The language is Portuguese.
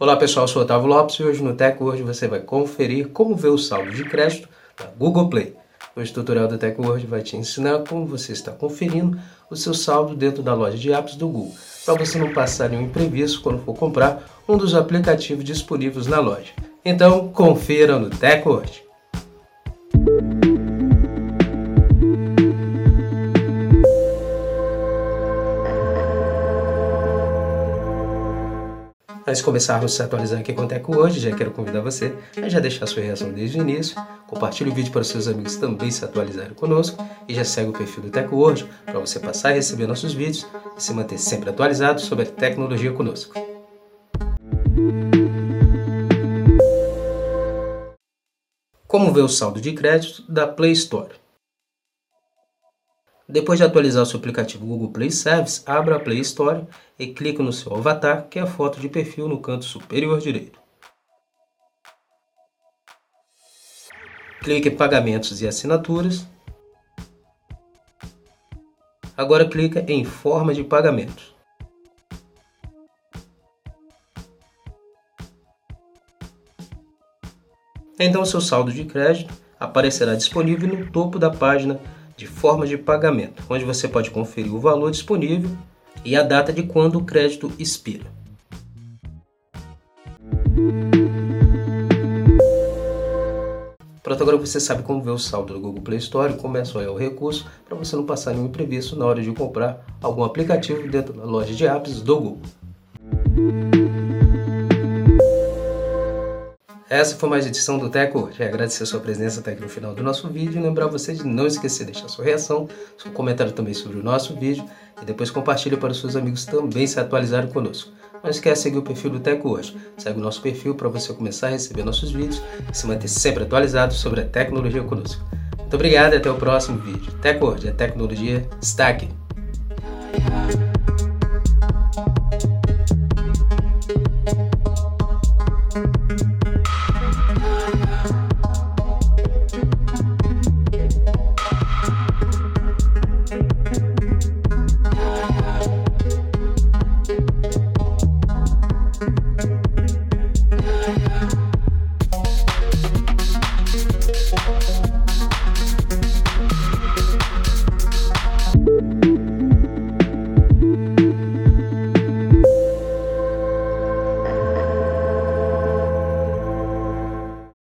Olá pessoal, eu sou Otávio Lopes e hoje no Tech Word você vai conferir como ver o saldo de crédito da Google Play. Hoje o tutorial do Tech Word vai te ensinar como você está conferindo o seu saldo dentro da loja de apps do Google, para você não passar nenhum imprevisto quando for comprar um dos aplicativos disponíveis na loja. Então, confira no Tech Word. Antes de começarmos a atualizar aqui com o Teco hoje, já quero convidar você a já deixar sua reação desde o início, compartilhe o vídeo para os seus amigos também se atualizarem conosco e já segue o perfil do Teco hoje para você passar a receber nossos vídeos e se manter sempre atualizado sobre a tecnologia conosco. Como ver o saldo de crédito da Play Store? Depois de atualizar o seu aplicativo Google Play Service, abra a Play Store e clique no seu avatar, que é a foto de perfil no canto superior direito. Clique em Pagamentos e Assinaturas. Agora clique em Forma de Pagamento. Então seu saldo de crédito aparecerá disponível no topo da página de formas de pagamento, onde você pode conferir o valor disponível e a data de quando o crédito expira. Pronto, agora você sabe como ver o saldo do Google Play Store e como é só é o recurso para você não passar nenhum imprevisto na hora de comprar algum aplicativo dentro da loja de apps do Google. Essa foi mais edição do Teco. Já agradecer a sua presença até aqui no final do nosso vídeo e lembrar você de não esquecer de deixar sua reação, seu comentário também sobre o nosso vídeo e depois compartilhe para os seus amigos também se atualizarem conosco. Não esquece de seguir o perfil do Teco hoje. Segue o nosso perfil para você começar a receber nossos vídeos e se manter sempre atualizado sobre a tecnologia conosco. Muito obrigado e até o próximo vídeo. Teco hoje, a tecnologia está aqui.